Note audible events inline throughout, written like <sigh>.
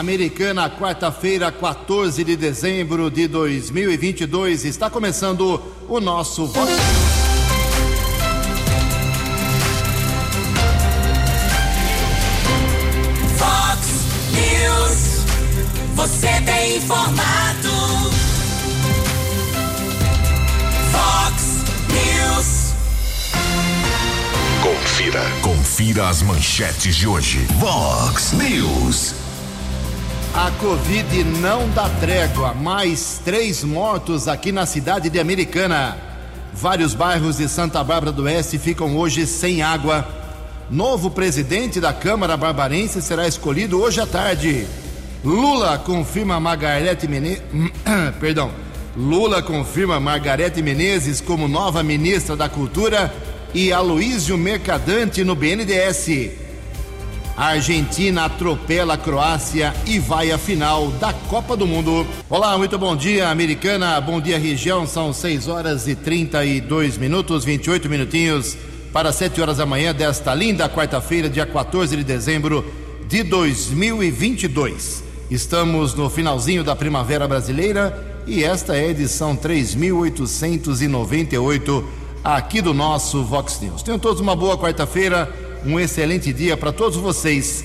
Americana, quarta-feira, 14 de dezembro de 2022. Está começando o nosso Vox. Fox News. Você tem informado. Fox News. Confira. Confira as manchetes de hoje. Vox News. A Covid não dá trégua. Mais três mortos aqui na cidade de Americana. Vários bairros de Santa Bárbara do Oeste ficam hoje sem água. Novo presidente da Câmara Barbarense será escolhido hoje à tarde. Lula confirma Margarete Menezes. <clears throat> Perdão. Lula confirma Margarete Menezes como nova ministra da Cultura e Aloísio Mercadante no BNDES. A Argentina atropela a Croácia e vai à final da Copa do Mundo. Olá, muito bom dia, americana. Bom dia, região. São 6 horas e 32 minutos, 28 minutinhos para 7 horas da manhã desta linda quarta-feira, dia 14 de dezembro de 2022. Estamos no finalzinho da primavera brasileira e esta é a edição 3898 aqui do nosso Vox News. Tenham todos uma boa quarta-feira, um excelente dia para todos vocês.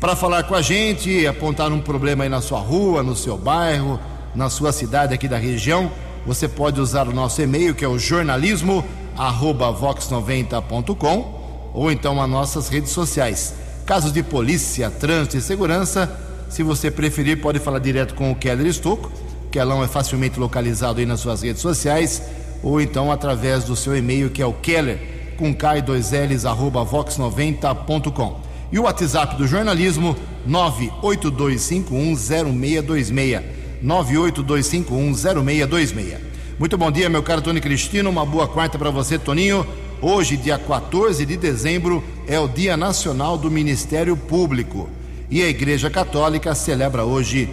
Para falar com a gente, apontar um problema aí na sua rua, no seu bairro, na sua cidade aqui da região, você pode usar o nosso e-mail que é o jornalismo vox90.com ou então as nossas redes sociais. Casos de polícia, trânsito e segurança, se você preferir, pode falar direto com o Keller Estocco. Kelão é facilmente localizado aí nas suas redes sociais ou então através do seu e-mail que é o keller com k e dois l's arroba vox90.com e o WhatsApp do jornalismo 982510626 982510626 muito bom dia meu caro Tony Cristino. Uma boa quarta para você Toninho. Hoje dia 14 de dezembro é o dia nacional do Ministério Público. E a Igreja Católica celebra hoje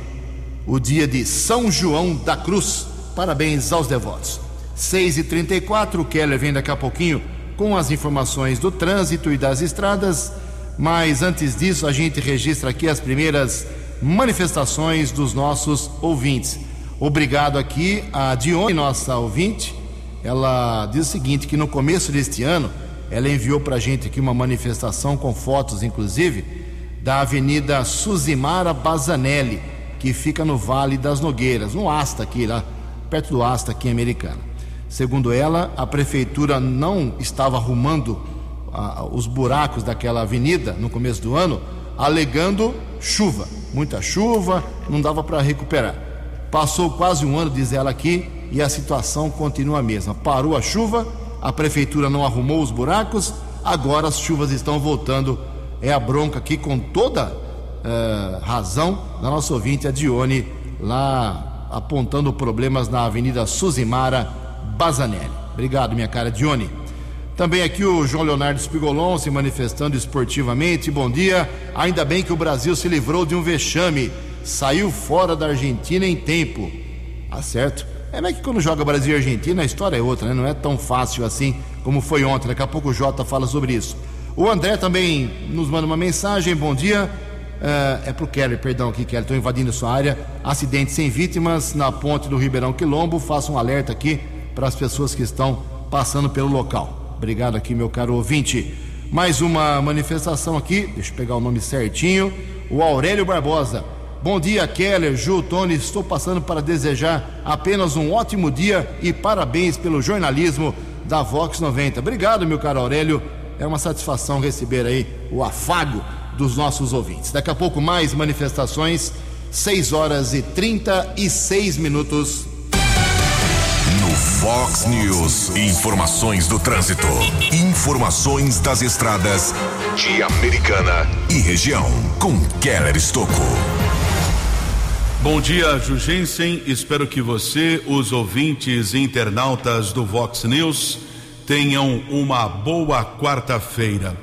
o dia de São João da Cruz. Parabéns aos devotos. 6 e 34 o Keller vem daqui a pouquinho com as informações do trânsito e das estradas. Mas antes disso, a gente registra aqui as primeiras manifestações dos nossos ouvintes. Obrigado aqui a Dione, nossa ouvinte. Ela diz o seguinte: que no começo deste ano ela enviou para a gente aqui uma manifestação com fotos, inclusive, da Avenida Suzimara Bazanelli, que fica no Vale das Nogueiras, no Asta aqui, lá perto do Asta aqui Americana. Segundo ela, a prefeitura não estava arrumando ah, os buracos daquela avenida no começo do ano, alegando chuva, muita chuva, não dava para recuperar. Passou quase um ano, diz ela aqui, e a situação continua a mesma. Parou a chuva, a prefeitura não arrumou os buracos, agora as chuvas estão voltando. É a bronca aqui com toda eh, razão da nossa ouvinte, a Dione, lá apontando problemas na Avenida Suzimara Bazanelli. Obrigado, minha cara Dione. Também aqui o João Leonardo Spigolon se manifestando esportivamente. Bom dia. Ainda bem que o Brasil se livrou de um vexame. Saiu fora da Argentina em tempo. Tá certo? É, mas que quando joga Brasil e Argentina a história é outra, né? Não é tão fácil assim como foi ontem. Daqui a pouco o Jota fala sobre isso. O André também nos manda uma mensagem. Bom dia. Uh, é pro Kelly, perdão aqui, Kelly, estou invadindo sua área. Acidente sem vítimas na ponte do Ribeirão Quilombo. Faça um alerta aqui para as pessoas que estão passando pelo local. Obrigado aqui, meu caro ouvinte. Mais uma manifestação aqui, deixa eu pegar o nome certinho. O Aurélio Barbosa. Bom dia, Keller, Ju, Tony. Estou passando para desejar apenas um ótimo dia e parabéns pelo jornalismo da Vox 90. Obrigado, meu caro Aurélio. É uma satisfação receber aí o afago dos nossos ouvintes. Daqui a pouco mais manifestações, 6 horas e 36 minutos. Fox News. Informações do trânsito. Informações das estradas de Americana e região. Com Keller Estocco. Bom dia, Jugensen. Espero que você, os ouvintes e internautas do Vox News, tenham uma boa quarta-feira.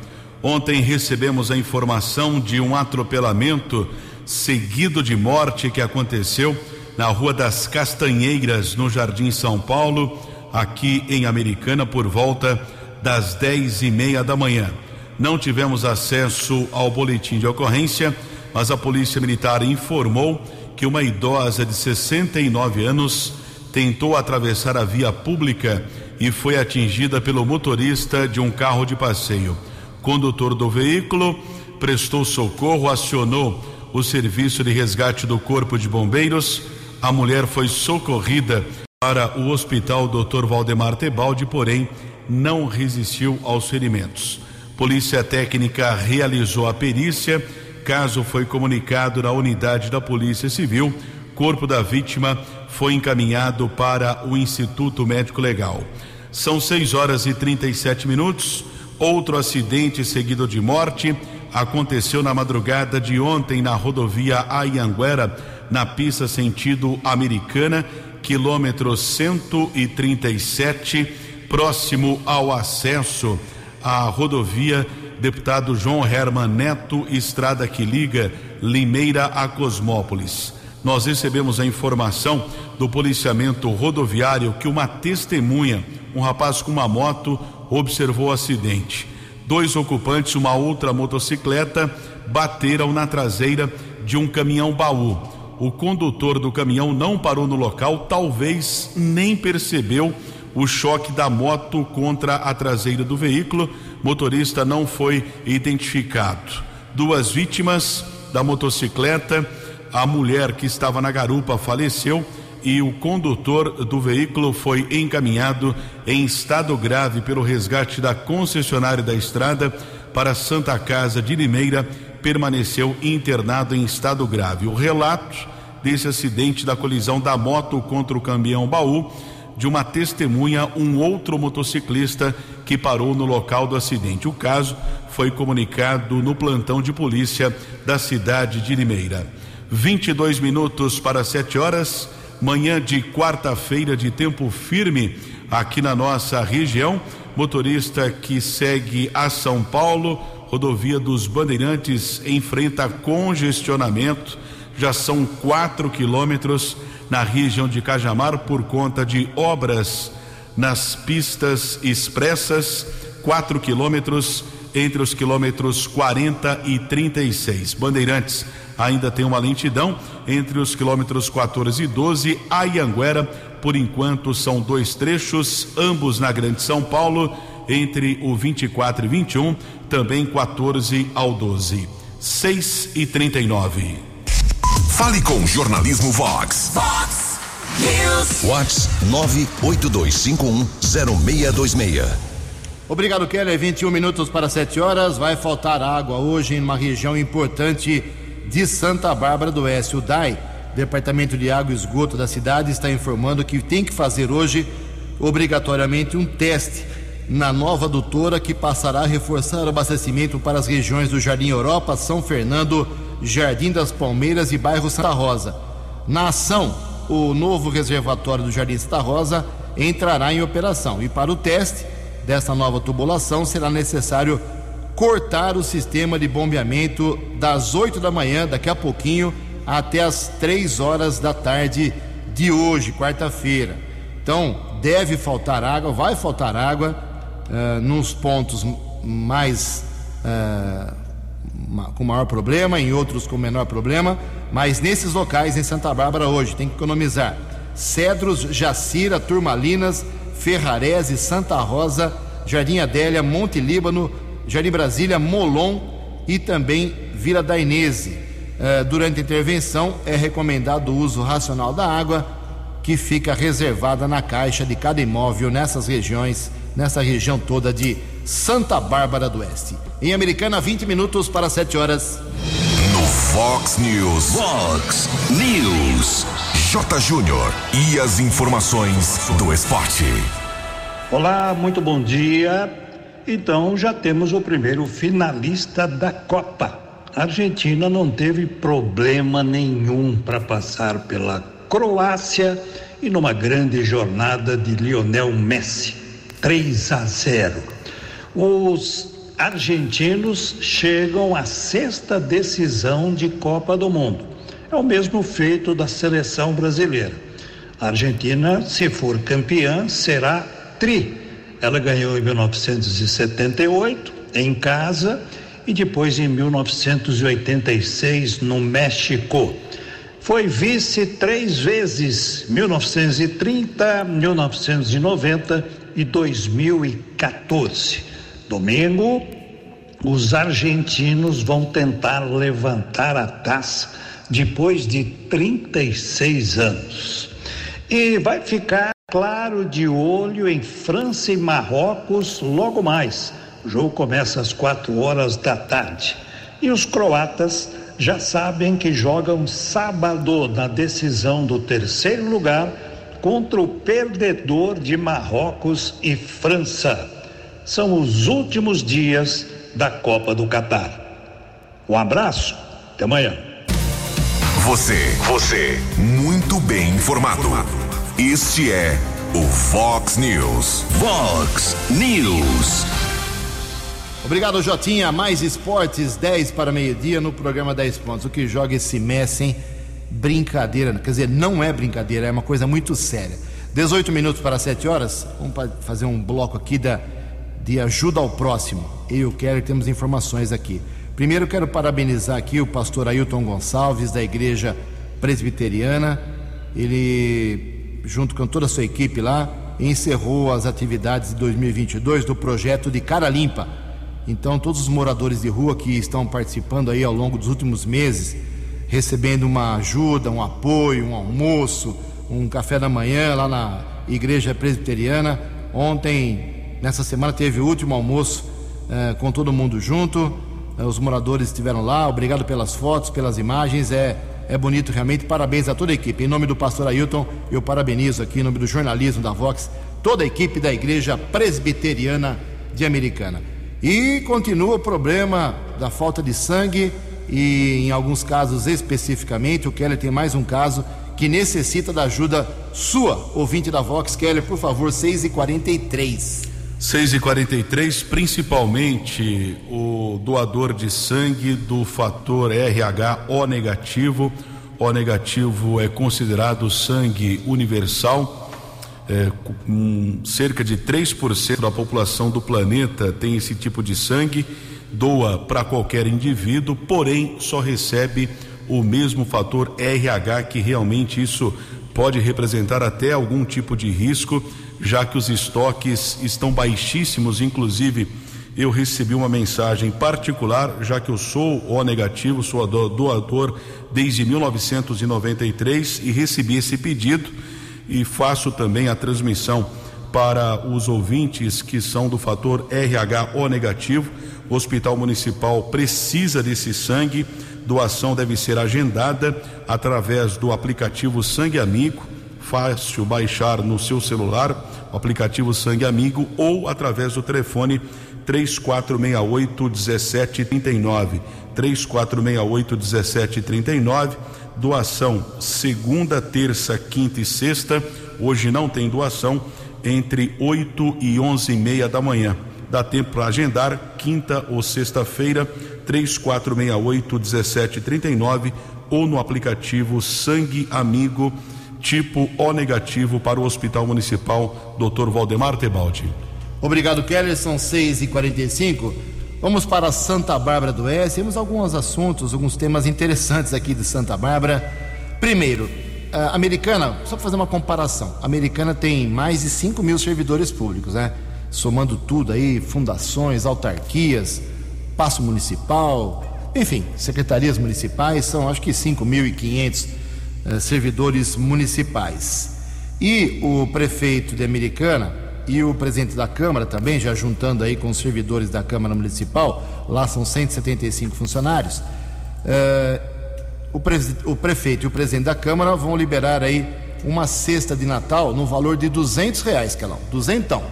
Ontem recebemos a informação de um atropelamento seguido de morte que aconteceu na Rua das Castanheiras, no Jardim São Paulo, aqui em Americana, por volta das dez e meia da manhã. Não tivemos acesso ao boletim de ocorrência, mas a Polícia Militar informou que uma idosa de 69 anos tentou atravessar a via pública e foi atingida pelo motorista de um carro de passeio. Condutor do veículo prestou socorro, acionou o serviço de resgate do Corpo de Bombeiros. A mulher foi socorrida para o Hospital Dr. Valdemar Tebaldi, porém não resistiu aos ferimentos. Polícia Técnica realizou a perícia. Caso foi comunicado na unidade da Polícia Civil. Corpo da vítima foi encaminhado para o Instituto Médico Legal. São 6 horas e 37 minutos. Outro acidente seguido de morte aconteceu na madrugada de ontem na rodovia Ayanguera, na pista sentido americana, quilômetro 137, próximo ao acesso à rodovia deputado João Herman Neto, estrada que liga Limeira a Cosmópolis. Nós recebemos a informação do policiamento rodoviário que uma testemunha, um rapaz com uma moto, observou o acidente. Dois ocupantes, uma outra motocicleta, bateram na traseira de um caminhão baú. O condutor do caminhão não parou no local, talvez nem percebeu o choque da moto contra a traseira do veículo. Motorista não foi identificado. Duas vítimas da motocicleta, a mulher que estava na garupa faleceu e o condutor do veículo foi encaminhado em estado grave pelo resgate da concessionária da estrada para Santa Casa de Limeira, permaneceu internado em estado grave. O relato desse acidente da colisão da moto contra o caminhão baú de uma testemunha, um outro motociclista que parou no local do acidente. O caso foi comunicado no plantão de polícia da cidade de Limeira. 22 minutos para 7 horas. Manhã de quarta-feira de tempo firme aqui na nossa região. Motorista que segue a São Paulo, rodovia dos Bandeirantes enfrenta congestionamento. Já são quatro quilômetros na região de Cajamar por conta de obras nas pistas expressas. Quatro quilômetros entre os quilômetros 40 e 36. Bandeirantes ainda tem uma lentidão entre os quilômetros 14 e 12. Ayanguera, por enquanto, são dois trechos, ambos na Grande São Paulo, entre o 24 e 21, também 14 ao 12. 6 e 39. Fale com o Jornalismo Vox. Vox News. Vox 982510626. Obrigado, Keller. 21 minutos para 7 horas. Vai faltar água hoje em uma região importante de Santa Bárbara do Oeste. O DAI, Departamento de Água e Esgoto da cidade, está informando que tem que fazer hoje, obrigatoriamente, um teste na nova adutora que passará a reforçar o abastecimento para as regiões do Jardim Europa, São Fernando, Jardim das Palmeiras e bairro Santa Rosa. Na ação, o novo reservatório do Jardim Santa Rosa entrará em operação e para o teste dessa nova tubulação será necessário cortar o sistema de bombeamento das 8 da manhã, daqui a pouquinho, até as 3 horas da tarde de hoje, quarta-feira. Então, deve faltar água, vai faltar água uh, nos pontos mais uh, com maior problema, em outros com menor problema, mas nesses locais em Santa Bárbara hoje tem que economizar. Cedros, Jacira, Turmalinas, Ferrarese, Santa Rosa, Jardim Adélia, Monte Líbano, Jardim Brasília, Molon e também Vila da Inese. Uh, durante a intervenção é recomendado o uso racional da água, que fica reservada na caixa de cada imóvel nessas regiões, nessa região toda de Santa Bárbara do Oeste. Em Americana, 20 minutos para 7 horas. No Fox News. Fox News. J. Júnior. E as informações do esporte. Olá, muito bom dia. Então já temos o primeiro finalista da Copa. A Argentina não teve problema nenhum para passar pela Croácia e numa grande jornada de Lionel Messi, 3 a 0. Os argentinos chegam à sexta decisão de Copa do Mundo. É o mesmo feito da seleção brasileira. A Argentina, se for campeã, será tri ela ganhou em 1978 em casa e depois em 1986 no México. Foi vice três vezes, 1930, 1990 e 2014. Domingo, os argentinos vão tentar levantar a taça depois de 36 anos. E vai ficar claro de olho em França e Marrocos logo mais. O jogo começa às quatro horas da tarde. E os croatas já sabem que jogam sábado na decisão do terceiro lugar contra o perdedor de Marrocos e França. São os últimos dias da Copa do Catar. Um abraço, até amanhã. Você, você, muito bem informado. Este é o Fox News. Fox News. Obrigado, Jotinha. Mais esportes, 10 para meio-dia no programa 10 pontos. O que joga esse Messi, hein? Brincadeira, quer dizer, não é brincadeira, é uma coisa muito séria. 18 minutos para 7 horas, vamos fazer um bloco aqui da, de ajuda ao próximo. Eu o Kelly temos informações aqui. Primeiro, quero parabenizar aqui o pastor Ailton Gonçalves, da Igreja Presbiteriana. Ele, junto com toda a sua equipe lá, encerrou as atividades de 2022 do projeto de Cara Limpa então, todos os moradores de rua que estão participando aí ao longo dos últimos meses, recebendo uma ajuda, um apoio, um almoço, um café da manhã lá na igreja presbiteriana. Ontem, nessa semana, teve o último almoço eh, com todo mundo junto. Eh, os moradores estiveram lá. Obrigado pelas fotos, pelas imagens. É, é bonito realmente. Parabéns a toda a equipe. Em nome do pastor Ailton, eu parabenizo aqui, em nome do jornalismo da Vox, toda a equipe da igreja presbiteriana de Americana. E continua o problema da falta de sangue e em alguns casos especificamente, o Keller tem mais um caso que necessita da ajuda sua, ouvinte da Vox Keller, por favor, 6 e 43 6 e 43 principalmente o doador de sangue do fator RH O negativo. O negativo é considerado sangue universal. É, um, cerca de 3% da população do planeta tem esse tipo de sangue, doa para qualquer indivíduo, porém só recebe o mesmo fator RH, que realmente isso pode representar até algum tipo de risco, já que os estoques estão baixíssimos, inclusive eu recebi uma mensagem particular, já que eu sou O negativo, sou doador desde 1993 e recebi esse pedido e faço também a transmissão para os ouvintes que são do fator RH O negativo. O Hospital Municipal precisa desse sangue. Doação deve ser agendada através do aplicativo Sangue Amigo, fácil baixar no seu celular, o aplicativo Sangue Amigo ou através do telefone 3468 1739. 3468 1739 doação segunda, terça, quinta e sexta. Hoje não tem doação entre 8 e 11 e meia da manhã. Dá tempo para agendar quinta ou sexta-feira, 3468 1739 ou no aplicativo Sangue Amigo, tipo O negativo para o Hospital Municipal Dr. Valdemar Tebaldi. Obrigado, Keller. São 6 e 45 Vamos para Santa Bárbara do Oeste. Temos alguns assuntos, alguns temas interessantes aqui de Santa Bárbara. Primeiro, a Americana, só para fazer uma comparação, Americana tem mais de 5 mil servidores públicos, né? Somando tudo aí, fundações, autarquias, passo municipal, enfim, secretarias municipais, são acho que 5.500 uh, servidores municipais. E o prefeito de Americana, e o presidente da Câmara também, já juntando aí com os servidores da Câmara Municipal, lá são 175 funcionários. Uh, o, pre o, prefeito e o presidente da Câmara vão liberar aí uma cesta de Natal no valor de 200 reais, Calão, duzentão.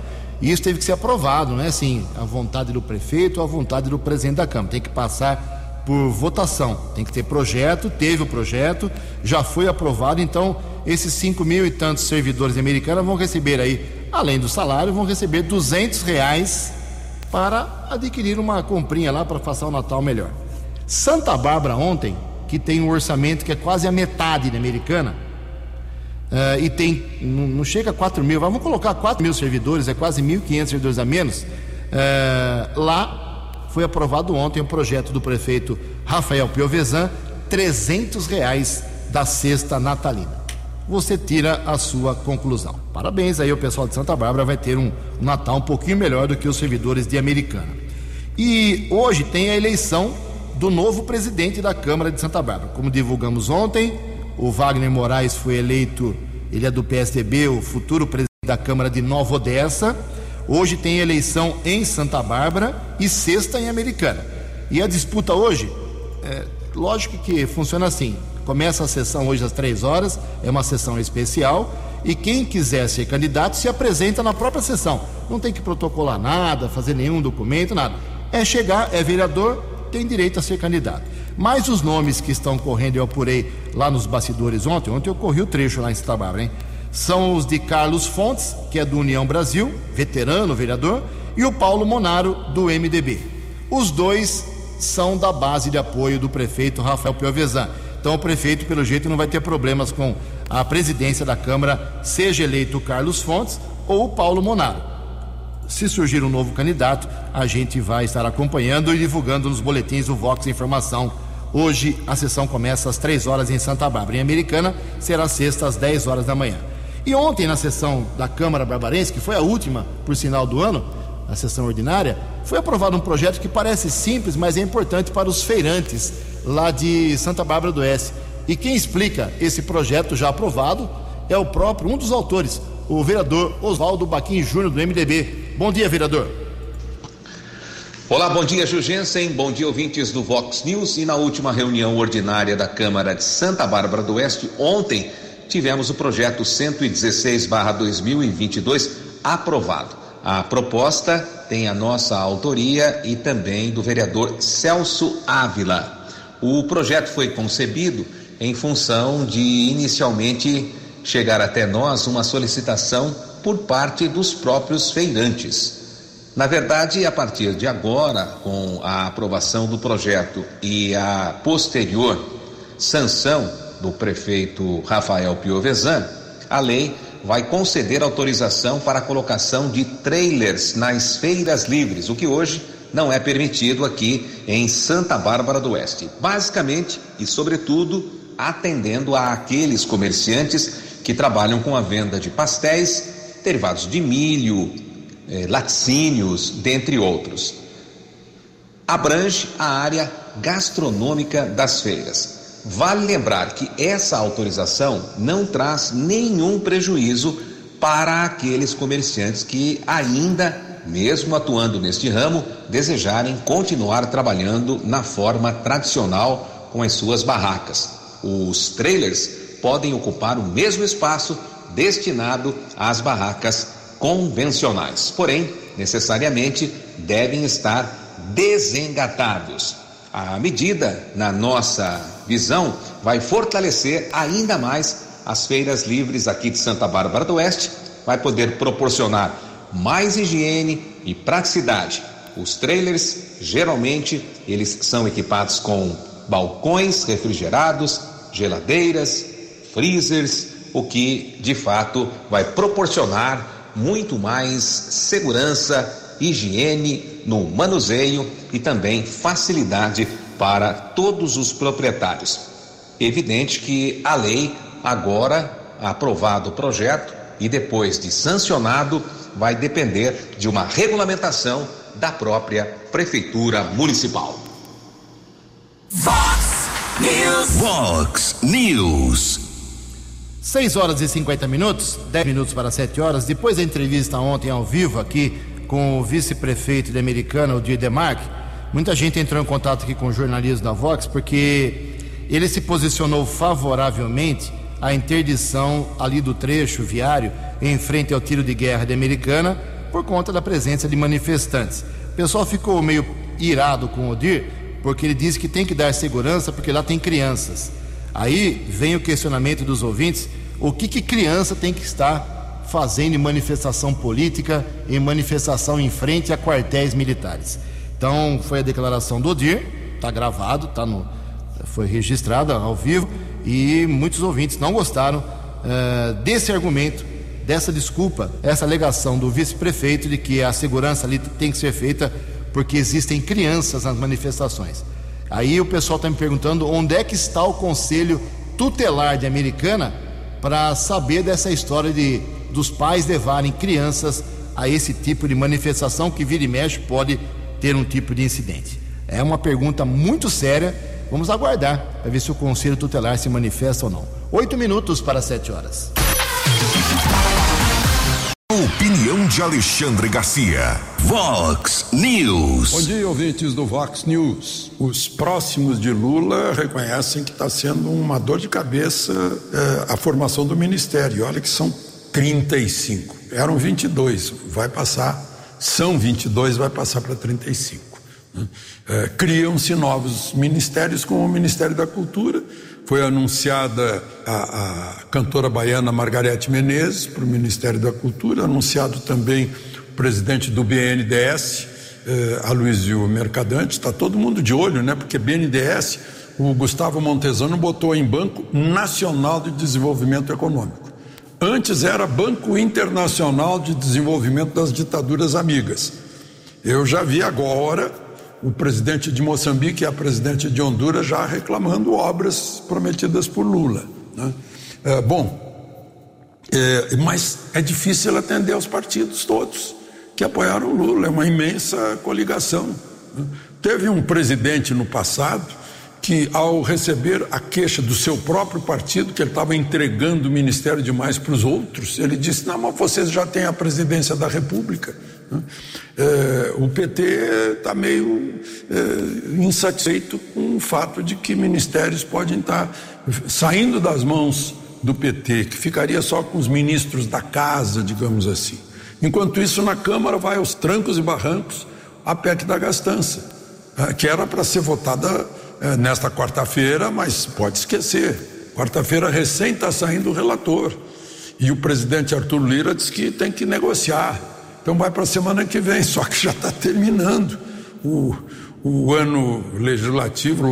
E isso teve que ser aprovado, não é assim, a vontade do prefeito ou a vontade do presidente da Câmara. Tem que passar por votação, tem que ter projeto, teve o projeto, já foi aprovado, então esses 5 mil e tantos servidores americanos vão receber aí além do salário, vão receber 200 reais para adquirir uma comprinha lá para passar o Natal melhor. Santa Bárbara ontem, que tem um orçamento que é quase a metade da americana, uh, e tem, não, não, chega a 4 mil, vamos colocar 4 mil servidores, é quase 1.500 servidores a menos, uh, lá foi aprovado ontem o projeto do prefeito Rafael Piovesan, 300 reais da cesta natalina. Você tira a sua conclusão. Parabéns aí o pessoal de Santa Bárbara vai ter um Natal um pouquinho melhor do que os servidores de Americana. E hoje tem a eleição do novo presidente da Câmara de Santa Bárbara. Como divulgamos ontem, o Wagner Moraes foi eleito, ele é do PSDB, o futuro presidente da Câmara de Nova Odessa. Hoje tem eleição em Santa Bárbara e sexta em Americana. E a disputa hoje, é, lógico que funciona assim: começa a sessão hoje às três horas, é uma sessão especial, e quem quiser ser candidato se apresenta na própria sessão. Não tem que protocolar nada, fazer nenhum documento, nada. É chegar, é vereador, tem direito a ser candidato. Mas os nomes que estão correndo, eu apurei lá nos bastidores ontem, ontem eu corri o trecho lá em Santa Bárbara, hein? são os de Carlos Fontes, que é do União Brasil, veterano vereador, e o Paulo Monaro, do MDB. Os dois são da base de apoio do prefeito Rafael Piovesan. Então o prefeito, pelo jeito, não vai ter problemas com a presidência da Câmara, seja eleito Carlos Fontes ou o Paulo Monaro. Se surgir um novo candidato, a gente vai estar acompanhando e divulgando nos boletins do Vox Informação. Hoje a sessão começa às 3 horas em Santa Bárbara. Em Americana será sexta às 10 horas da manhã. E ontem, na sessão da Câmara Barbarense, que foi a última, por sinal do ano, a sessão ordinária, foi aprovado um projeto que parece simples, mas é importante para os feirantes lá de Santa Bárbara do Oeste. E quem explica esse projeto já aprovado é o próprio, um dos autores, o vereador Oswaldo Baquim Júnior, do MDB. Bom dia, vereador. Olá, bom dia, Jugensen. Bom dia, ouvintes do Vox News. E na última reunião ordinária da Câmara de Santa Bárbara do Oeste, ontem, tivemos o projeto 116/2022 aprovado. A proposta tem a nossa autoria e também do vereador Celso Ávila. O projeto foi concebido em função de inicialmente chegar até nós uma solicitação por parte dos próprios feirantes. Na verdade, a partir de agora, com a aprovação do projeto e a posterior sanção do prefeito Rafael Piovesan, a lei vai conceder autorização para a colocação de trailers nas feiras livres, o que hoje não é permitido aqui em Santa Bárbara do Oeste. Basicamente e sobretudo atendendo a aqueles comerciantes que trabalham com a venda de pastéis, derivados de milho, eh, laticínios, dentre outros. Abrange a área gastronômica das feiras. Vale lembrar que essa autorização não traz nenhum prejuízo para aqueles comerciantes que ainda, mesmo atuando neste ramo, desejarem continuar trabalhando na forma tradicional com as suas barracas. Os trailers podem ocupar o mesmo espaço destinado às barracas convencionais, porém, necessariamente devem estar desengatados. A medida, na nossa visão vai fortalecer ainda mais as feiras livres aqui de Santa Bárbara do Oeste, vai poder proporcionar mais higiene e praticidade. Os trailers, geralmente, eles são equipados com balcões refrigerados, geladeiras, freezers, o que de fato vai proporcionar muito mais segurança, higiene no manuseio e também facilidade para todos os proprietários. Evidente que a lei, agora aprovado o projeto e depois de sancionado, vai depender de uma regulamentação da própria Prefeitura Municipal. Vox News. Vox News. 6 horas e 50 minutos, 10 minutos para 7 horas. Depois da entrevista ontem ao vivo aqui com o vice-prefeito de Americana, o Dir Demarque, Muita gente entrou em contato aqui com o jornalismo da Vox porque ele se posicionou favoravelmente à interdição ali do trecho viário em frente ao tiro de guerra de Americana por conta da presença de manifestantes. O pessoal ficou meio irado com o Odir porque ele disse que tem que dar segurança porque lá tem crianças. Aí vem o questionamento dos ouvintes: o que, que criança tem que estar fazendo em manifestação política, em manifestação em frente a quartéis militares? Então foi a declaração do Odir, está gravado, tá no, foi registrada ao vivo e muitos ouvintes não gostaram uh, desse argumento, dessa desculpa, essa alegação do vice-prefeito de que a segurança ali tem que ser feita porque existem crianças nas manifestações. Aí o pessoal está me perguntando onde é que está o conselho tutelar de Americana para saber dessa história de dos pais levarem crianças a esse tipo de manifestação que vira e mexe pode ter um tipo de incidente. É uma pergunta muito séria. Vamos aguardar para ver se o conselho tutelar se manifesta ou não. Oito minutos para sete horas. Opinião de Alexandre Garcia. Vox News. Bom dia, ouvintes do Vox News. Os próximos de Lula reconhecem que está sendo uma dor de cabeça eh, a formação do ministério. Olha que são 35. Eram 22, vai passar, são 22, vai passar para 35. Né? Eh, Criam-se novos ministérios, como o Ministério da Cultura foi anunciada a, a cantora baiana Margarete Menezes para o Ministério da Cultura, anunciado também o presidente do BNDES, eh, Aloysio Mercadante, está todo mundo de olho, né? Porque BNDES, o Gustavo Montezano botou em Banco Nacional de Desenvolvimento Econômico. Antes era Banco Internacional de Desenvolvimento das Ditaduras Amigas. Eu já vi agora o presidente de Moçambique e a presidente de Honduras já reclamando obras prometidas por Lula. Né? É, bom, é, mas é difícil atender aos partidos todos que apoiaram Lula, é uma imensa coligação. Né? Teve um presidente no passado que, ao receber a queixa do seu próprio partido, que ele estava entregando o ministério demais para os outros, ele disse: Não, mas vocês já têm a presidência da República. É, o PT está meio é, insatisfeito com o fato de que ministérios podem estar tá saindo das mãos do PT, que ficaria só com os ministros da casa, digamos assim. Enquanto isso, na Câmara vai aos trancos e barrancos a PEC da gastança, é, que era para ser votada é, nesta quarta-feira, mas pode esquecer. Quarta-feira recém está saindo o relator. E o presidente Arthur Lira diz que tem que negociar então vai para a semana que vem, só que já está terminando o, o ano legislativo,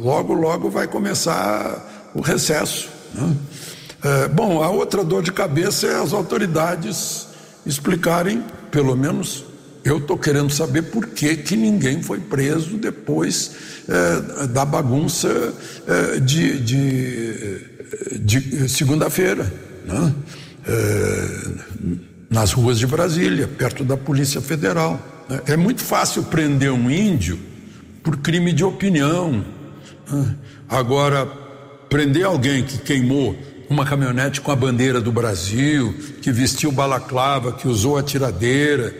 logo, logo vai começar o recesso. Né? É, bom, a outra dor de cabeça é as autoridades explicarem, pelo menos eu estou querendo saber por que, que ninguém foi preso depois é, da bagunça é, de, de, de segunda-feira. Né? Nas ruas de Brasília, perto da Polícia Federal. É muito fácil prender um índio por crime de opinião. Né? Agora, prender alguém que queimou uma caminhonete com a bandeira do Brasil, que vestiu balaclava, que usou a tiradeira,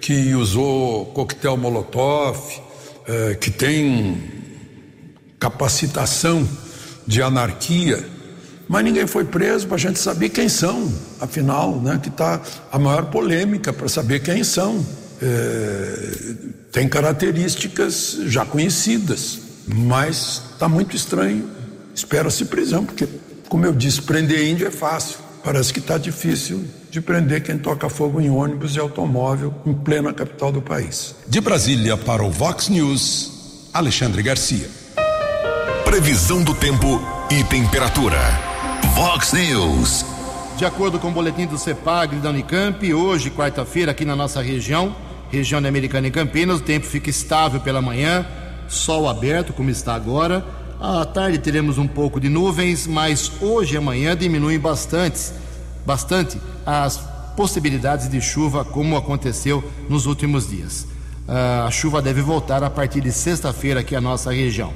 que usou coquetel molotov, é, que tem capacitação de anarquia, mas ninguém foi preso para a gente saber quem são, afinal, né, que está a maior polêmica para saber quem são. É, tem características já conhecidas, mas está muito estranho. Espera-se prisão, porque, como eu disse, prender índio é fácil. Parece que está difícil de prender quem toca fogo em ônibus e automóvel em plena capital do país. De Brasília para o Vox News, Alexandre Garcia. Previsão do tempo e temperatura. Vox News. De acordo com o boletim do CEPAG da Unicamp, hoje, quarta-feira, aqui na nossa região, região da Americana e Campinas, o tempo fica estável pela manhã, sol aberto, como está agora. À tarde teremos um pouco de nuvens, mas hoje e amanhã diminuem bastante, bastante as possibilidades de chuva, como aconteceu nos últimos dias. Ah, a chuva deve voltar a partir de sexta-feira aqui na nossa região.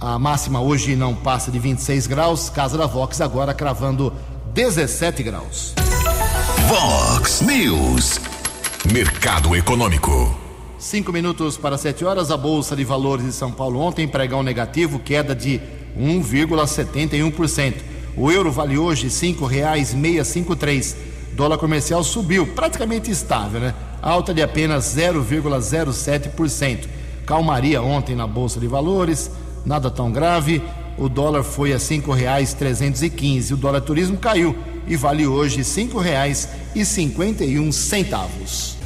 A máxima hoje não passa de 26 graus. Casa da Vox agora cravando 17 graus. Vox News. Mercado Econômico. Cinco minutos para sete horas. A Bolsa de Valores de São Paulo ontem pregão negativo, queda de 1,71%. O euro vale hoje cinco reais meia cinco três. Dólar comercial subiu, praticamente estável, né? Alta de apenas 0,07%. Calmaria ontem na Bolsa de Valores nada tão grave. O dólar foi a cinco reais trezentos e quinze. O dólar turismo caiu e vale hoje cinco reais e cinquenta e um centavos.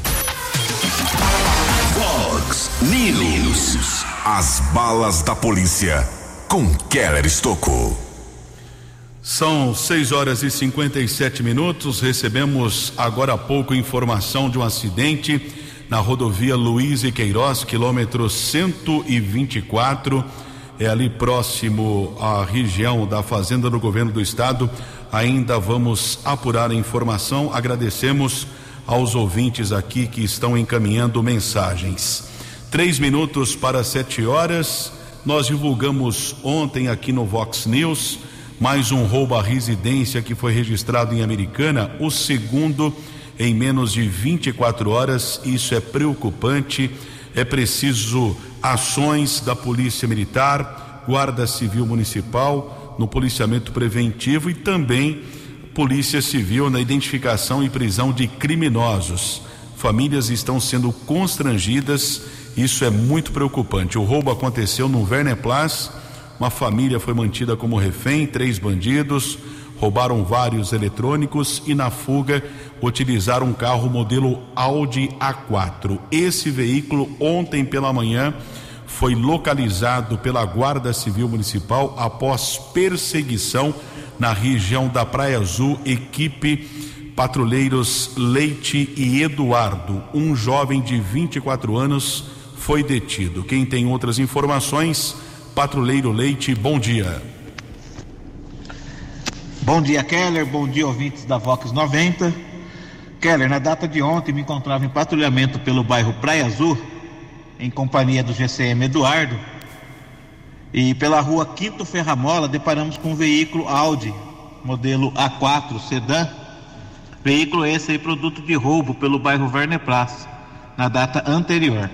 Fox News. As balas da polícia com Keller Estocou. São 6 horas e 57 minutos. Recebemos agora há pouco informação de um acidente na rodovia Luiz e Queiroz, quilômetro 124, é ali próximo à região da Fazenda do Governo do Estado. Ainda vamos apurar a informação. Agradecemos aos ouvintes aqui que estão encaminhando mensagens. Três minutos para sete horas. Nós divulgamos ontem aqui no Vox News mais um roubo à residência que foi registrado em Americana, o segundo em menos de 24 horas. Isso é preocupante. É preciso ações da Polícia Militar, Guarda Civil Municipal, no policiamento preventivo e também Polícia Civil na identificação e prisão de criminosos. Famílias estão sendo constrangidas, isso é muito preocupante. O roubo aconteceu no Verneplas, uma família foi mantida como refém, três bandidos roubaram vários eletrônicos e na fuga utilizaram um carro modelo Audi A4. Esse veículo ontem pela manhã foi localizado pela Guarda Civil Municipal após perseguição na região da Praia Azul, equipe patrulheiros Leite e Eduardo, um jovem de 24 anos foi detido. Quem tem outras informações, patrulheiro Leite, bom dia. Bom dia, Keller. Bom dia, ouvintes da Vox 90. Keller, na data de ontem me encontrava em patrulhamento pelo bairro Praia Azul, em companhia do GCM Eduardo, e pela rua Quinto Ferramola deparamos com um veículo Audi, modelo A4 sedã. Veículo esse aí produto de roubo pelo bairro Werner Praça, na data anterior.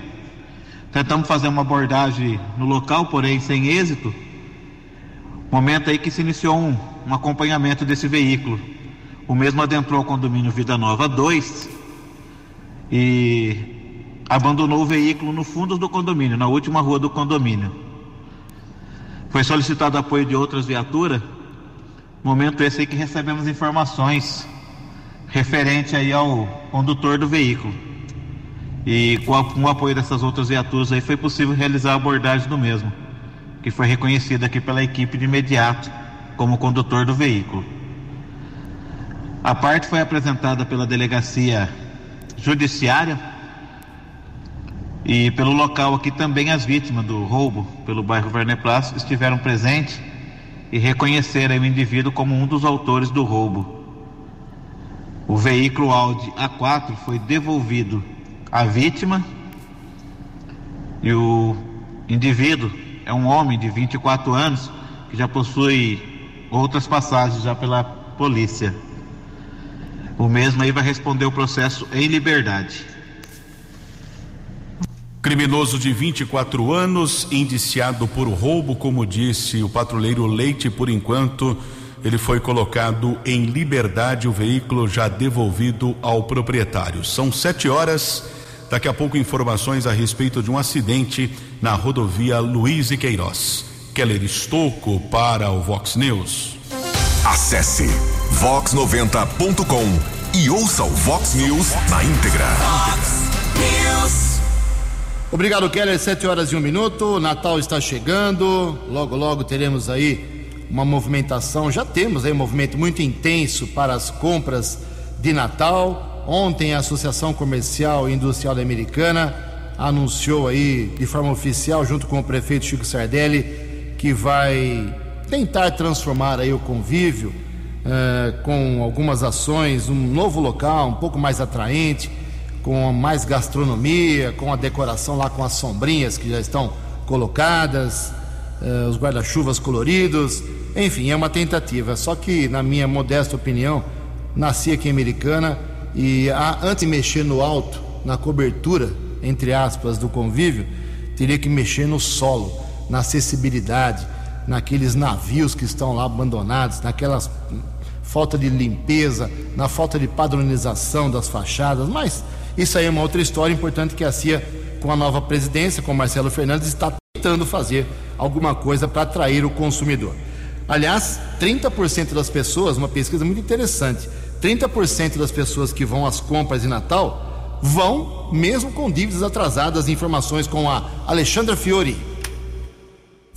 Tentamos fazer uma abordagem no local, porém sem êxito. Momento aí que se iniciou um, um acompanhamento desse veículo. O mesmo adentrou o condomínio Vida Nova 2 e abandonou o veículo no fundo do condomínio, na última rua do condomínio. Foi solicitado apoio de outras viaturas. Momento esse aí que recebemos informações referente aí ao condutor do veículo. E com, com o apoio dessas outras viaturas aí foi possível realizar a abordagem do mesmo, que foi reconhecido aqui pela equipe de imediato como condutor do veículo. A parte foi apresentada pela delegacia judiciária e pelo local aqui também as vítimas do roubo pelo bairro Verneplas estiveram presentes e reconheceram o indivíduo como um dos autores do roubo. O veículo Audi A4 foi devolvido à vítima e o indivíduo é um homem de 24 anos que já possui outras passagens já pela polícia. O mesmo aí vai responder o processo em liberdade. Criminoso de 24 anos, indiciado por roubo, como disse o patrulheiro Leite, por enquanto ele foi colocado em liberdade, o veículo já devolvido ao proprietário. São sete horas. Daqui a pouco, informações a respeito de um acidente na rodovia Luiz e Queiroz. Keller Estocco para o Vox News. Acesse vox90.com e ouça o Vox News na íntegra. Obrigado, Keller. Sete horas e um minuto. Natal está chegando. Logo, logo teremos aí uma movimentação. Já temos aí um movimento muito intenso para as compras de Natal. Ontem a Associação Comercial e Industrial da Americana anunciou aí de forma oficial, junto com o prefeito Chico Sardelli, que vai tentar transformar aí o convívio uh, com algumas ações, um novo local, um pouco mais atraente, com mais gastronomia, com a decoração lá com as sombrinhas que já estão colocadas, uh, os guarda-chuvas coloridos, enfim, é uma tentativa. Só que, na minha modesta opinião, nasci aqui em Americana e a, antes de mexer no alto, na cobertura, entre aspas, do convívio, teria que mexer no solo na acessibilidade, naqueles navios que estão lá abandonados, naquelas falta de limpeza, na falta de padronização das fachadas, mas isso aí é uma outra história importante que a CIA, com a nova presidência, com Marcelo Fernandes, está tentando fazer alguma coisa para atrair o consumidor. Aliás, 30% das pessoas, uma pesquisa muito interessante, 30% das pessoas que vão às compras de Natal vão mesmo com dívidas atrasadas. Informações com a Alexandra Fiore.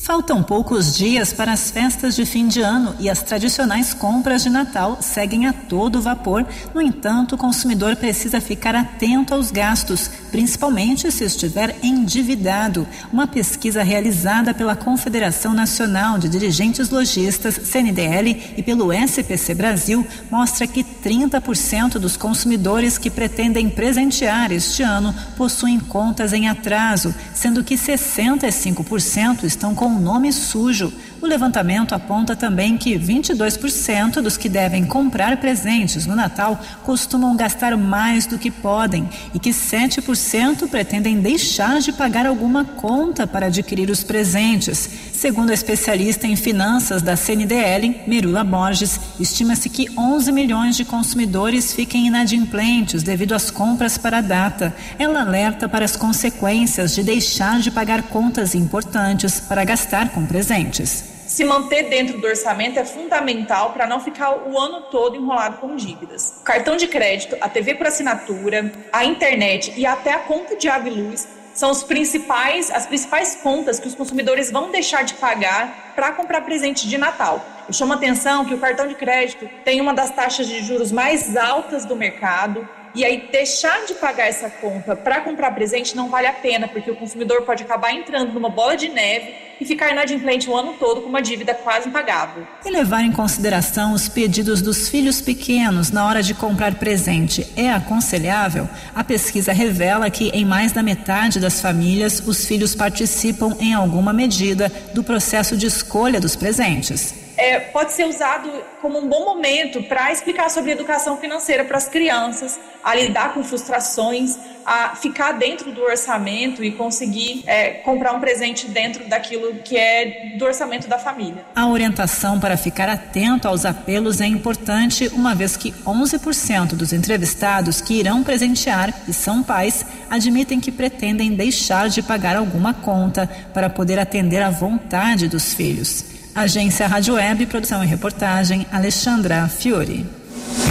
Faltam poucos dias para as festas de fim de ano e as tradicionais compras de Natal seguem a todo vapor. No entanto, o consumidor precisa ficar atento aos gastos, principalmente se estiver endividado. Uma pesquisa realizada pela Confederação Nacional de Dirigentes Logistas, CNDL, e pelo SPC Brasil mostra que 30% dos consumidores que pretendem presentear este ano possuem contas em atraso, sendo que 65% estão com nome sujo. O levantamento aponta também que 22% dos que devem comprar presentes no Natal costumam gastar mais do que podem e que 7% pretendem deixar de pagar alguma conta para adquirir os presentes. Segundo a especialista em finanças da CNDL, Merula Borges, estima-se que 11 milhões de consumidores fiquem inadimplentes devido às compras para a data. Ela alerta para as consequências de deixar de pagar contas importantes para gastar com presentes se manter dentro do orçamento é fundamental para não ficar o ano todo enrolado com dívidas. Cartão de crédito, a TV por assinatura, a internet e até a conta de água e luz são os principais, as principais contas que os consumidores vão deixar de pagar para comprar presente de Natal. Eu chamo a atenção que o cartão de crédito tem uma das taxas de juros mais altas do mercado e aí deixar de pagar essa conta para comprar presente não vale a pena, porque o consumidor pode acabar entrando numa bola de neve e ficar inadimplente o ano todo com uma dívida quase impagável. E levar em consideração os pedidos dos filhos pequenos na hora de comprar presente é aconselhável? A pesquisa revela que em mais da metade das famílias os filhos participam em alguma medida do processo de escolha dos presentes é, pode ser usado como um bom momento para explicar sobre educação financeira para as crianças, a lidar com frustrações, a ficar dentro do orçamento e conseguir é, comprar um presente dentro daquilo que é do orçamento da família. A orientação para ficar atento aos apelos é importante, uma vez que 11% dos entrevistados que irão presentear e são pais admitem que pretendem deixar de pagar alguma conta para poder atender à vontade dos filhos. Agência Rádio Web, produção e reportagem, Alexandra Fiore.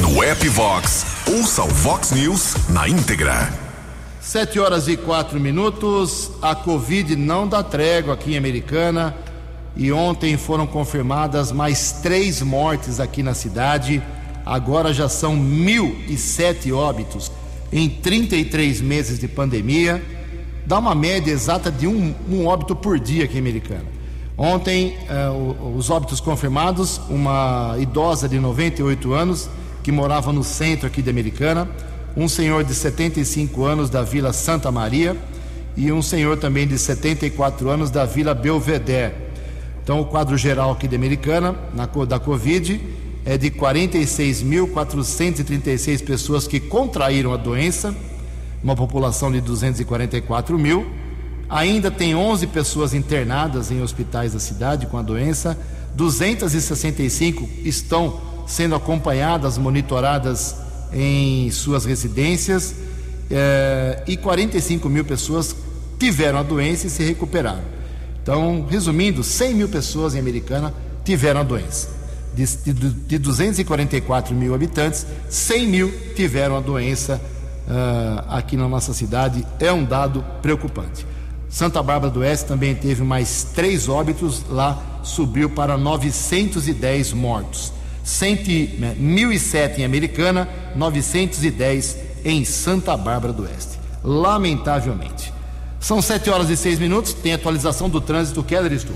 No app Vox, ouça o Vox News na íntegra. Sete horas e quatro minutos. A Covid não dá trégua aqui em Americana. E ontem foram confirmadas mais três mortes aqui na cidade. Agora já são mil e sete óbitos em 33 meses de pandemia. Dá uma média exata de um, um óbito por dia aqui em Americana. Ontem, uh, os óbitos confirmados: uma idosa de 98 anos que morava no centro aqui de Americana, um senhor de 75 anos da Vila Santa Maria e um senhor também de 74 anos da Vila Belvedere. Então, o quadro geral aqui de Americana, na, da Covid, é de 46.436 pessoas que contraíram a doença, uma população de 244 mil Ainda tem 11 pessoas internadas em hospitais da cidade com a doença, 265 estão sendo acompanhadas, monitoradas em suas residências eh, e 45 mil pessoas tiveram a doença e se recuperaram. Então, resumindo, 100 mil pessoas em Americana tiveram a doença. De, de, de 244 mil habitantes, 100 mil tiveram a doença uh, aqui na nossa cidade. É um dado preocupante. Santa Bárbara do Oeste também teve mais três óbitos, lá subiu para 910 mortos. 100, né, 1.007 em Americana, 910 em Santa Bárbara do Oeste. Lamentavelmente. São 7 horas e 6 minutos, tem atualização do trânsito, Keller Estu.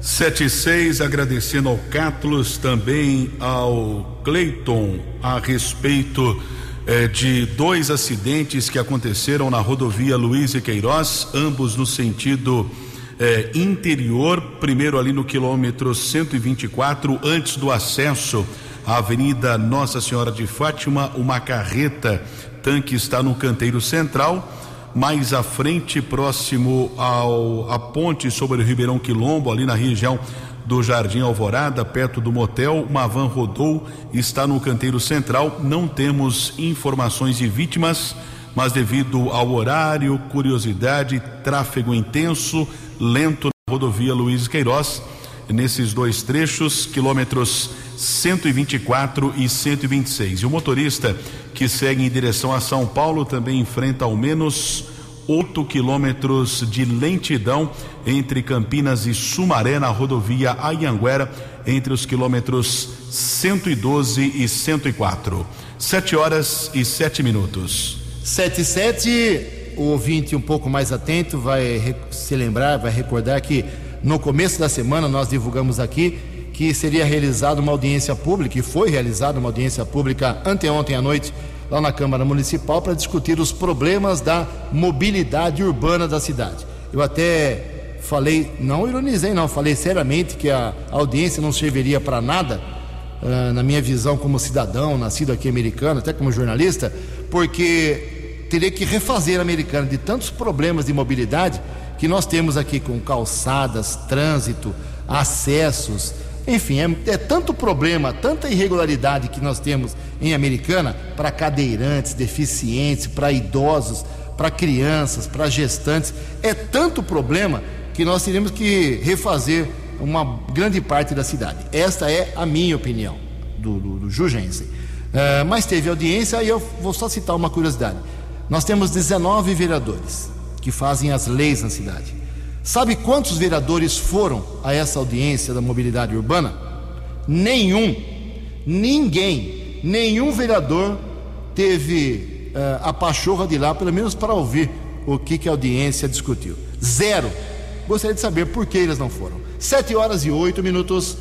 7 e 6, agradecendo ao Cátulos, também ao Cleiton, a respeito é, de dois acidentes que aconteceram na rodovia Luiz e Queiroz, ambos no sentido é, interior, primeiro ali no quilômetro 124, antes do acesso à Avenida Nossa Senhora de Fátima, uma carreta tanque está no canteiro central. Mais à frente, próximo ao a ponte sobre o Ribeirão Quilombo, ali na região do Jardim Alvorada, perto do motel. Uma van rodou, está no canteiro central. Não temos informações de vítimas, mas devido ao horário, curiosidade, tráfego intenso, lento na rodovia Luiz Queiroz, nesses dois trechos, quilômetros 124 e 126. E o motorista que segue em direção a São Paulo também enfrenta ao menos 8 quilômetros de lentidão entre Campinas e Sumaré na rodovia Ayanguera, entre os quilômetros 112 e 104. 7 horas e 7 minutos. 7 e 7, o ouvinte um pouco mais atento vai se lembrar, vai recordar que no começo da semana nós divulgamos aqui que seria realizada uma audiência pública, e foi realizada uma audiência pública anteontem à noite lá na Câmara Municipal para discutir os problemas da mobilidade urbana da cidade. Eu até falei, não ironizei, não, falei seriamente que a audiência não serviria para nada, uh, na minha visão como cidadão, nascido aqui americano, até como jornalista, porque teria que refazer a americana de tantos problemas de mobilidade que nós temos aqui com calçadas, trânsito, acessos, enfim, é, é, tanto problema, tanta irregularidade que nós temos em Americana para cadeirantes, deficientes, para idosos, para crianças, para gestantes. É tanto problema que nós teremos que refazer uma grande parte da cidade. Esta é a minha opinião do, do, do. Uh, mas teve audiência e eu vou só citar uma curiosidade. Nós temos 19 vereadores que fazem as leis na cidade. Sabe quantos vereadores foram a essa audiência da mobilidade urbana? Nenhum. Ninguém. Nenhum vereador teve uh, a pachorra de lá, pelo menos para ouvir o que, que a audiência discutiu. Zero. Gostaria de saber por que eles não foram. Sete horas e oito minutos.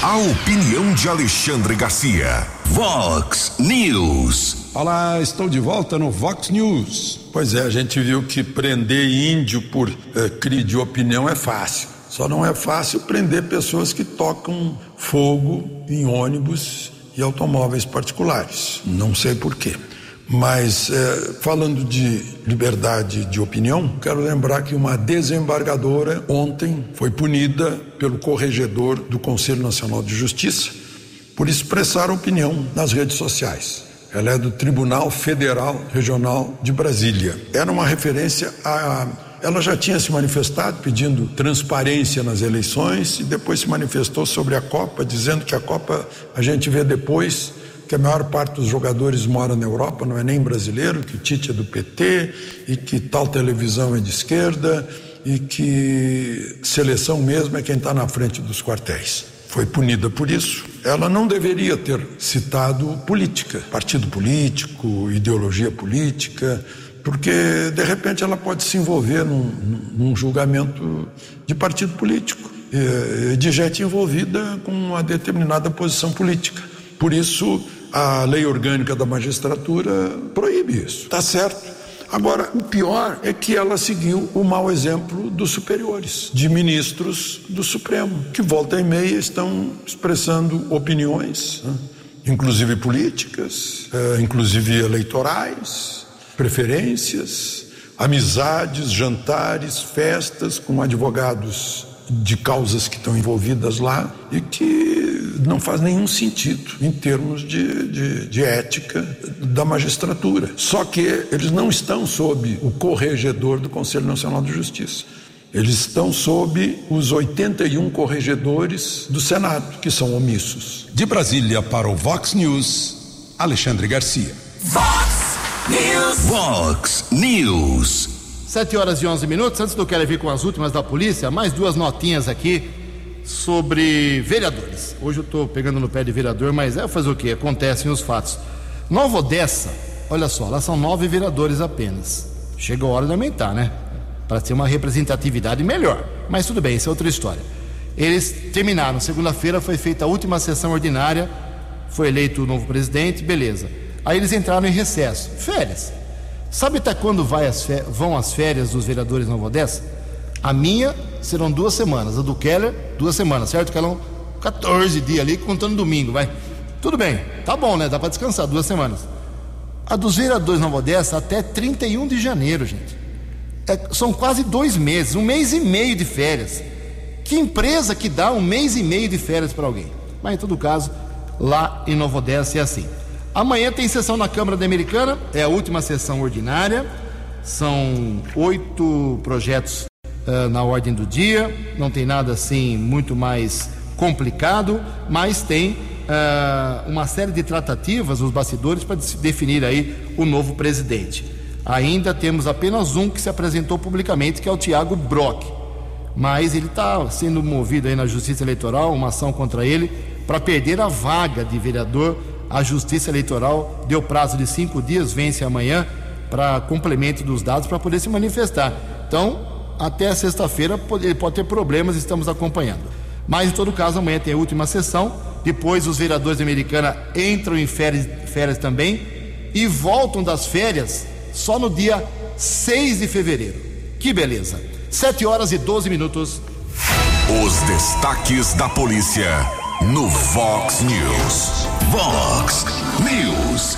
A opinião de Alexandre Garcia. Vox News. Olá, estou de volta no Vox News. Pois é, a gente viu que prender índio por eh, crise de opinião é fácil. Só não é fácil prender pessoas que tocam fogo em ônibus e automóveis particulares. Não sei porquê. Mas, eh, falando de liberdade de opinião, quero lembrar que uma desembargadora ontem foi punida pelo corregedor do Conselho Nacional de Justiça por expressar opinião nas redes sociais. Ela é do Tribunal Federal Regional de Brasília. Era uma referência a. Ela já tinha se manifestado pedindo transparência nas eleições e depois se manifestou sobre a Copa, dizendo que a Copa a gente vê depois, que a maior parte dos jogadores mora na Europa, não é nem brasileiro, que o Tite é do PT e que tal televisão é de esquerda e que seleção mesmo é quem está na frente dos quartéis foi punida por isso. Ela não deveria ter citado política, partido político, ideologia política, porque de repente ela pode se envolver num, num julgamento de partido político, de gente envolvida com uma determinada posição política. Por isso, a lei orgânica da magistratura proíbe isso. Está certo. Agora, o pior é que ela seguiu o mau exemplo dos superiores, de ministros do Supremo, que volta e meia estão expressando opiniões, né? inclusive políticas, eh, inclusive eleitorais, preferências, amizades, jantares, festas com advogados de causas que estão envolvidas lá e que não faz nenhum sentido em termos de, de, de, ética da magistratura. Só que eles não estão sob o corregedor do Conselho Nacional de Justiça. Eles estão sob os 81 corregedores do Senado, que são omissos. De Brasília para o Vox News, Alexandre Garcia. Vox News. Vox News. 7 horas e 11 minutos. Antes do Quero vir com as últimas da polícia, mais duas notinhas aqui sobre vereadores. Hoje eu estou pegando no pé de vereador, mas é fazer o que? Acontecem os fatos. Nova Odessa, olha só, lá são nove vereadores apenas. Chega a hora de aumentar, né? Para ter uma representatividade melhor. Mas tudo bem, isso é outra história. Eles terminaram. Segunda-feira foi feita a última sessão ordinária, foi eleito o novo presidente, beleza. Aí eles entraram em recesso, férias. Sabe até quando as vão as férias dos vereadores Nova Odessa? A minha serão duas semanas, a do Keller, duas semanas, certo, Kelão? 14 dias ali, contando domingo, vai. Tudo bem, tá bom, né? Dá para descansar, duas semanas. A dos vereadores Nova Odessa até 31 de janeiro, gente. É, são quase dois meses, um mês e meio de férias. Que empresa que dá um mês e meio de férias para alguém? Mas em todo caso, lá em Nova Odessa é assim. Amanhã tem sessão na Câmara da Americana, é a última sessão ordinária. São oito projetos uh, na ordem do dia, não tem nada assim muito mais complicado, mas tem uh, uma série de tratativas nos bastidores para definir aí o novo presidente. Ainda temos apenas um que se apresentou publicamente, que é o Tiago Brock. Mas ele está sendo movido aí na Justiça Eleitoral, uma ação contra ele, para perder a vaga de vereador. A Justiça Eleitoral deu prazo de cinco dias, vence amanhã, para complemento dos dados, para poder se manifestar. Então, até sexta-feira ele pode ter problemas, estamos acompanhando. Mas, em todo caso, amanhã tem a última sessão. Depois, os vereadores da Americana entram em férias, férias também e voltam das férias só no dia 6 de fevereiro. Que beleza! 7 horas e 12 minutos. Os destaques da polícia no Vox News. Vox News.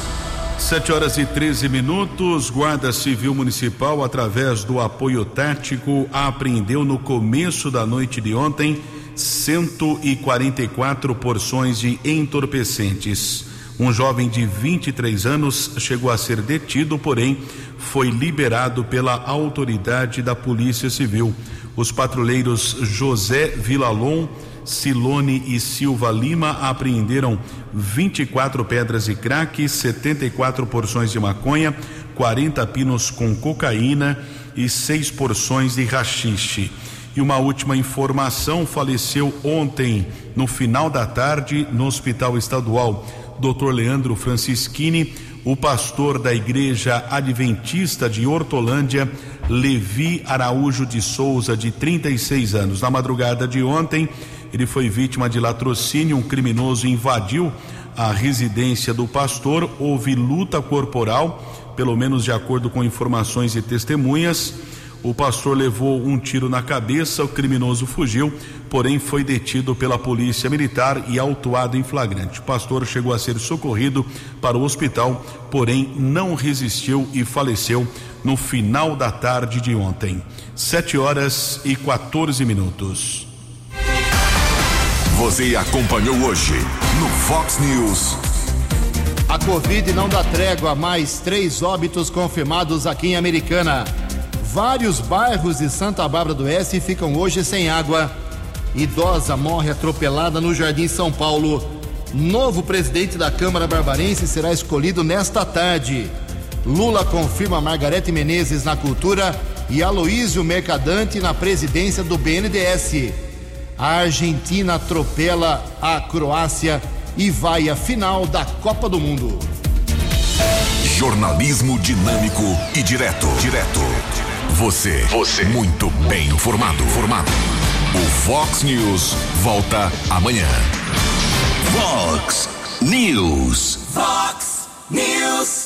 7 horas e 13 minutos. Guarda Civil Municipal, através do apoio tático, apreendeu no começo da noite de ontem 144 porções de entorpecentes. Um jovem de 23 anos chegou a ser detido, porém foi liberado pela autoridade da Polícia Civil. Os patrulheiros José Vilalon, Silone e Silva Lima apreenderam 24 pedras de crack, 74 porções de maconha, 40 pinos com cocaína e seis porções de rachixe. E uma última informação: faleceu ontem, no final da tarde, no Hospital Estadual Dr. Leandro Francischini, o pastor da Igreja Adventista de Hortolândia, Levi Araújo de Souza, de 36 anos. Na madrugada de ontem, ele foi vítima de latrocínio. Um criminoso invadiu a residência do pastor. Houve luta corporal, pelo menos de acordo com informações e testemunhas. O pastor levou um tiro na cabeça, o criminoso fugiu, porém foi detido pela polícia militar e autuado em flagrante. O pastor chegou a ser socorrido para o hospital, porém não resistiu e faleceu no final da tarde de ontem. 7 horas e 14 minutos. Você acompanhou hoje no Fox News. A Covid não dá trégua, mais três óbitos confirmados aqui em Americana. Vários bairros de Santa Bárbara do Oeste ficam hoje sem água. Idosa morre atropelada no Jardim São Paulo. Novo presidente da Câmara Barbarense será escolhido nesta tarde. Lula confirma Margarete Menezes na cultura e Aloísio Mercadante na presidência do BNDES. A Argentina atropela a Croácia e vai à final da Copa do Mundo. Jornalismo dinâmico e direto. Direto. Você. Você. Muito bem informado. Formado. O Fox News volta amanhã. Fox News. Fox News.